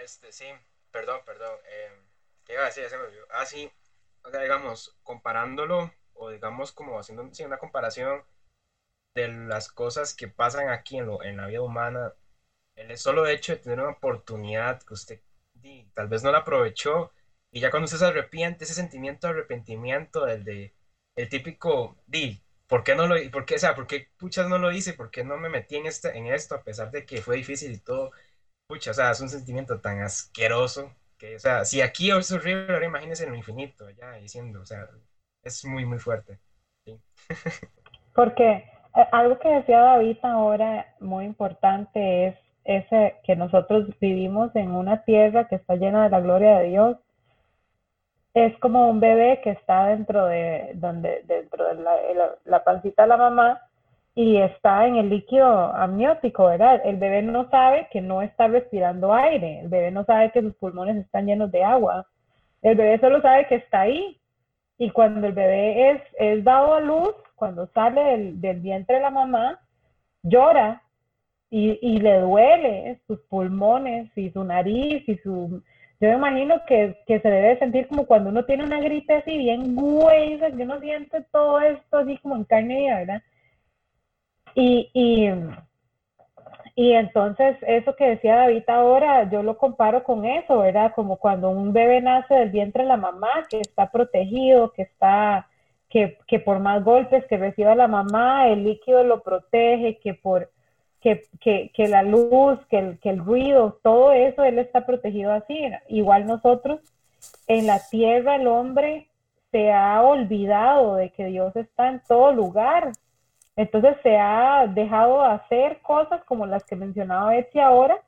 Este, sí, perdón, perdón. Eh, ¿Qué decir? Ah, digamos, comparándolo, o digamos como haciendo sí, una comparación de las cosas que pasan aquí en, lo, en la vida humana, el solo hecho de tener una oportunidad que usted di, tal vez no la aprovechó, y ya cuando usted se arrepiente, ese sentimiento de arrepentimiento, del de, el típico, di, ¿por qué no lo, por o sea, por qué puchas no lo hice? ¿Por qué no me metí en, este, en esto a pesar de que fue difícil y todo? Pucha, o sea, es un sentimiento tan asqueroso que, o sea, si aquí es horrible, ahora imagínense en lo infinito, ya diciendo, o sea, es muy, muy fuerte. Porque eh, algo que decía David ahora muy importante es ese que nosotros vivimos en una tierra que está llena de la gloria de Dios. Es como un bebé que está dentro de, donde, dentro de la, la, pancita de la mamá y está en el líquido amniótico, ¿verdad? El bebé no sabe que no está respirando aire, el bebé no sabe que sus pulmones están llenos de agua, el bebé solo sabe que está ahí. Y cuando el bebé es, es dado a luz, cuando sale del, del vientre de la mamá, llora y, y, le duele sus pulmones y su nariz y su... Yo me imagino que, se debe sentir como cuando uno tiene una gripe así bien gruesa, que uno siente todo esto así como en carne y ¿verdad? Y, y, y entonces eso que decía David ahora, yo lo comparo con eso, ¿verdad? Como cuando un bebé nace del vientre de la mamá, que está protegido, que está, que, que por más golpes que reciba la mamá, el líquido lo protege, que por que, que, que la luz, que el, que el ruido, todo eso, él está protegido así. Igual nosotros, en la tierra el hombre se ha olvidado de que Dios está en todo lugar, entonces se ha dejado hacer cosas como las que mencionaba Betsy ahora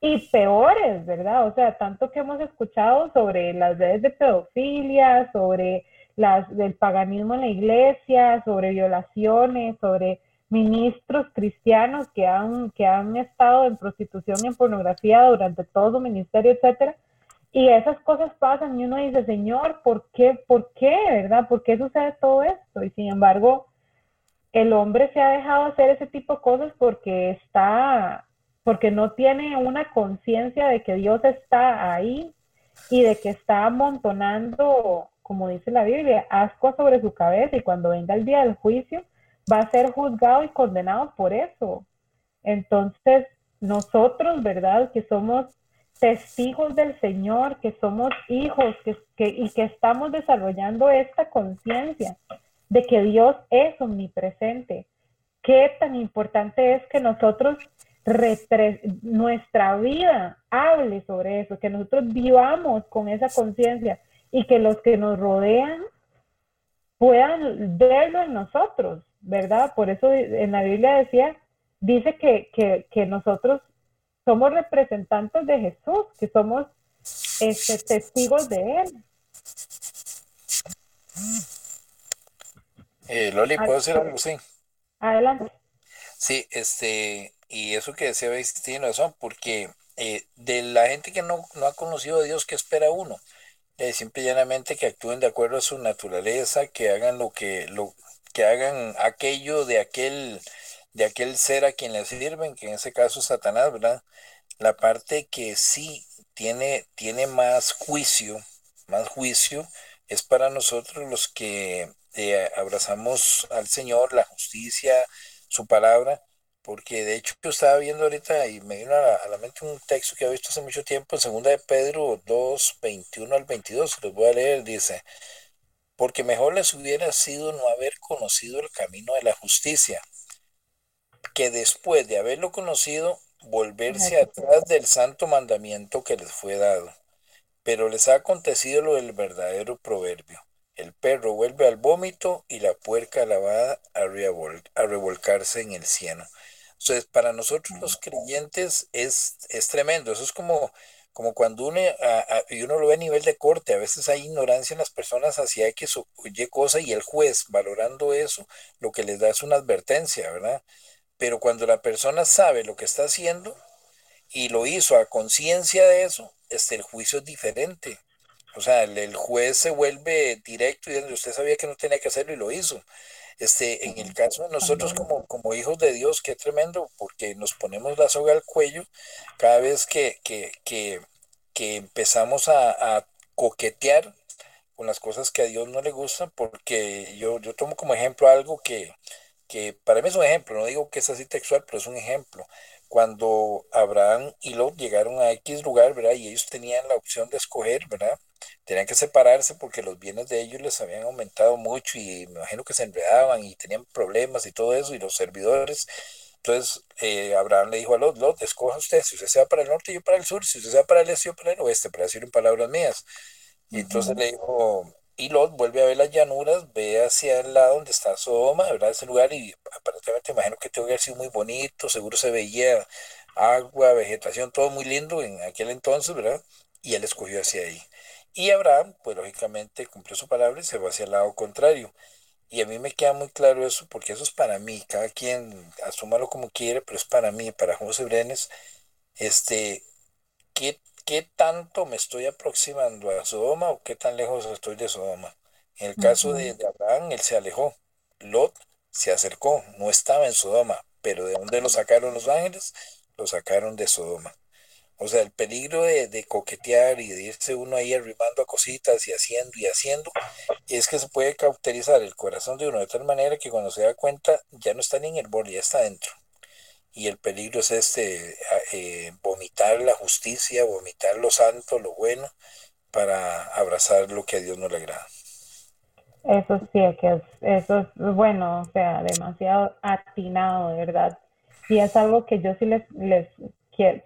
y peores, ¿verdad? O sea, tanto que hemos escuchado sobre las redes de pedofilia, sobre las del paganismo en la iglesia, sobre violaciones, sobre ministros cristianos que han, que han estado en prostitución y en pornografía durante todo su ministerio, etcétera. Y esas cosas pasan y uno dice, Señor, ¿por qué? ¿Por qué? ¿Verdad? ¿Por qué sucede todo esto? Y sin embargo, el hombre se ha dejado hacer ese tipo de cosas porque está, porque no tiene una conciencia de que Dios está ahí y de que está amontonando, como dice la Biblia, asco sobre su cabeza y cuando venga el día del juicio va a ser juzgado y condenado por eso. Entonces, nosotros, ¿verdad? Que somos testigos del Señor, que somos hijos que, y que estamos desarrollando esta conciencia de que Dios es omnipresente. Qué tan importante es que nosotros nuestra vida hable sobre eso, que nosotros vivamos con esa conciencia y que los que nos rodean puedan verlo en nosotros, ¿verdad? Por eso en la Biblia decía, dice que, que, nosotros somos representantes de Jesús, que somos este, testigos de Él. Eh, Loli, ¿puedo decir algo? Sí. Adelante. Sí, este, y eso que decía veis tiene razón, porque eh, de la gente que no, no, ha conocido a Dios, ¿qué espera uno? Eh, simple y llanamente que actúen de acuerdo a su naturaleza, que hagan lo que, lo, que hagan aquello de aquel, de aquel ser a quien le sirven, que en ese caso es Satanás, ¿verdad? La parte que sí tiene, tiene más juicio, más juicio, es para nosotros los que eh, abrazamos al Señor, la justicia, su palabra, porque de hecho yo estaba viendo ahorita y me vino a la, mente un texto que he visto hace mucho tiempo, en segunda de Pedro 2, 21 al 22, los voy a leer, dice, porque mejor les hubiera sido no haber conocido el camino de la justicia, que después de haberlo conocido, volverse atrás del santo mandamiento que les fue dado. Pero les ha acontecido lo del verdadero proverbio el perro vuelve al vómito y la puerca lavada a, a revolcarse en el cielo. Entonces, para nosotros los creyentes es, es tremendo. Eso es como, como cuando uno, y uno lo ve a nivel de corte. A veces hay ignorancia en las personas hacia X o Y cosa y el juez, valorando eso, lo que les da es una advertencia, ¿verdad? Pero cuando la persona sabe lo que está haciendo y lo hizo a conciencia de eso, este, el juicio es diferente. O sea, el, juez se vuelve directo y usted sabía que no tenía que hacerlo y lo hizo. Este, en el caso de nosotros como, como hijos de Dios, qué tremendo, porque nos ponemos la soga al cuello cada vez que, que, que, que empezamos a, a, coquetear con las cosas que a Dios no le gustan, porque yo, yo tomo como ejemplo algo que, que para mí es un ejemplo, no digo que es así textual, pero es un ejemplo cuando Abraham y Lot llegaron a X lugar, ¿verdad? Y ellos tenían la opción de escoger, ¿verdad? Tenían que separarse porque los bienes de ellos les habían aumentado mucho y me imagino que se enredaban y tenían problemas y todo eso, y los servidores. Entonces, eh, Abraham le dijo a Lot, Lot, escoja usted, si usted se va para el norte, yo para el sur, si usted se va para el este, yo para el oeste, para decir en palabras mías. Y entonces le dijo, y Lot vuelve a ver las llanuras, ve hacia el lado donde está Sodoma, ¿verdad? Ese lugar, y aparentemente imagino que tengo que haber sido muy bonito, seguro se veía agua, vegetación, todo muy lindo en aquel entonces, ¿verdad? Y él escogió hacia ahí. Y Abraham, pues lógicamente cumplió su palabra y se va hacia el lado contrario. Y a mí me queda muy claro eso, porque eso es para mí, cada quien asúmalo como quiere, pero es para mí, para José Brenes, este, ¿qué ¿qué tanto me estoy aproximando a Sodoma o qué tan lejos estoy de Sodoma? En el caso de, Abraham, él se alejó. Lot se acercó, no estaba en Sodoma, pero ¿de dónde lo sacaron los ángeles? Lo sacaron de Sodoma. O sea, el peligro de, coquetear y de irse uno ahí arrimando a cositas y haciendo y haciendo, es que se puede cauterizar el corazón de uno de tal manera que cuando se da cuenta ya no está ni en el borde, ya está dentro. y el peligro es este, eh, vomitar la justicia, vomitar lo santo, lo bueno, para abrazar lo que a Dios no le agrada. Eso sí, que es, eso es bueno, o sea, demasiado atinado, de verdad. Y es algo que yo sí les, les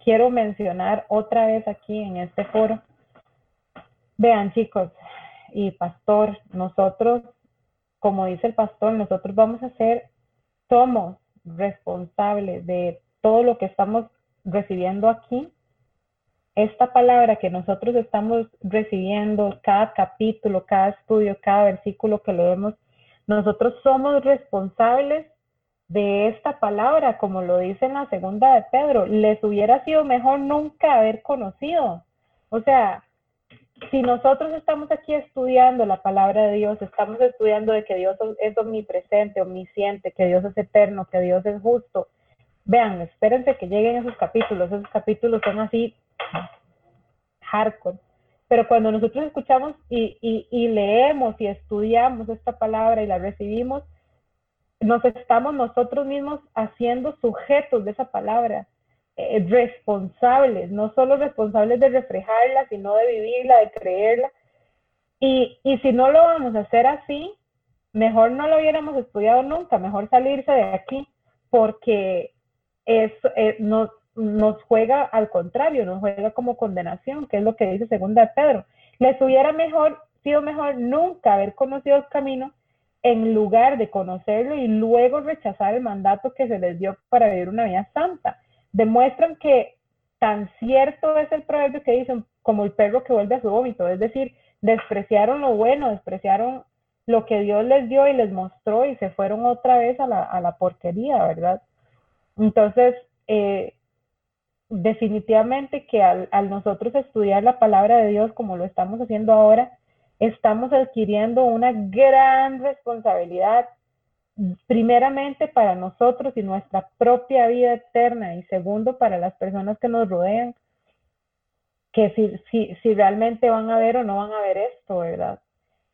quiero mencionar otra vez aquí en este foro. Vean, chicos y pastor, nosotros, como dice el pastor, nosotros vamos a ser, somos responsables de todo lo que estamos recibiendo aquí. Esta palabra que nosotros estamos recibiendo, cada capítulo, cada estudio, cada versículo que leemos, nosotros somos responsables de esta palabra, como lo dice en la segunda de Pedro. Les hubiera sido mejor nunca haber conocido. O sea, si nosotros estamos aquí estudiando la palabra de Dios, estamos estudiando de que Dios es omnipresente, omnisciente, que Dios es eterno, que Dios es justo. Vean, espérense que lleguen esos capítulos. Esos capítulos son así hardcore. Pero cuando nosotros escuchamos y, y leemos y estudiamos esta palabra y la recibimos, nos estamos nosotros mismos haciendo sujetos de esa palabra. Eh, responsables, no solo responsables de reflejarla, sino de vivirla, de creerla. Y, y si no lo vamos a hacer así, mejor no lo hubiéramos estudiado nunca, mejor salirse de aquí, porque eso eh, nos, nos juega al contrario, nos juega como condenación, que es lo que dice segunda de Pedro. Les hubiera mejor, sido mejor nunca haber conocido el camino en lugar de conocerlo y luego rechazar el mandato que se les dio para vivir una vida santa demuestran que tan cierto es el proverbio que dicen como el perro que vuelve a su vómito, es decir, despreciaron lo bueno, despreciaron lo que Dios les dio y les mostró y se fueron otra vez a la, a la porquería, ¿verdad? Entonces, eh, definitivamente que al, al, nosotros estudiar la palabra de Dios como lo estamos haciendo ahora, estamos adquiriendo una gran responsabilidad primeramente para nosotros y nuestra propia vida eterna y segundo para las personas que nos rodean, que si, si, realmente van a ver o no van a ver esto, ¿verdad?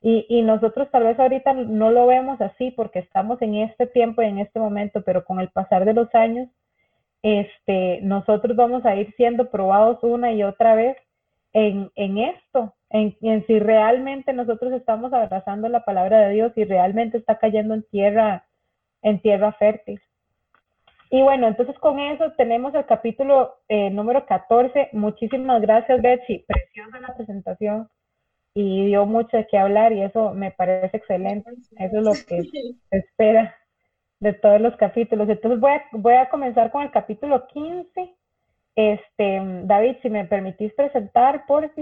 Y, y, nosotros tal vez ahorita no lo vemos así porque estamos en este tiempo y en este momento, pero con el pasar de los años, este, nosotros vamos a ir siendo probados una y otra vez en, en esto, en, en, si realmente nosotros estamos abrazando la palabra de Dios y realmente está cayendo en tierra, en tierra fértil. Y bueno, entonces con eso tenemos el capítulo eh, número 14. Muchísimas gracias, Betsy. Preciosa la presentación y dio mucho de qué hablar y eso me parece excelente. Eso es lo que se espera de todos los capítulos. Entonces voy a, voy a comenzar con el capítulo 15. Este, David, si me permitís presentar, por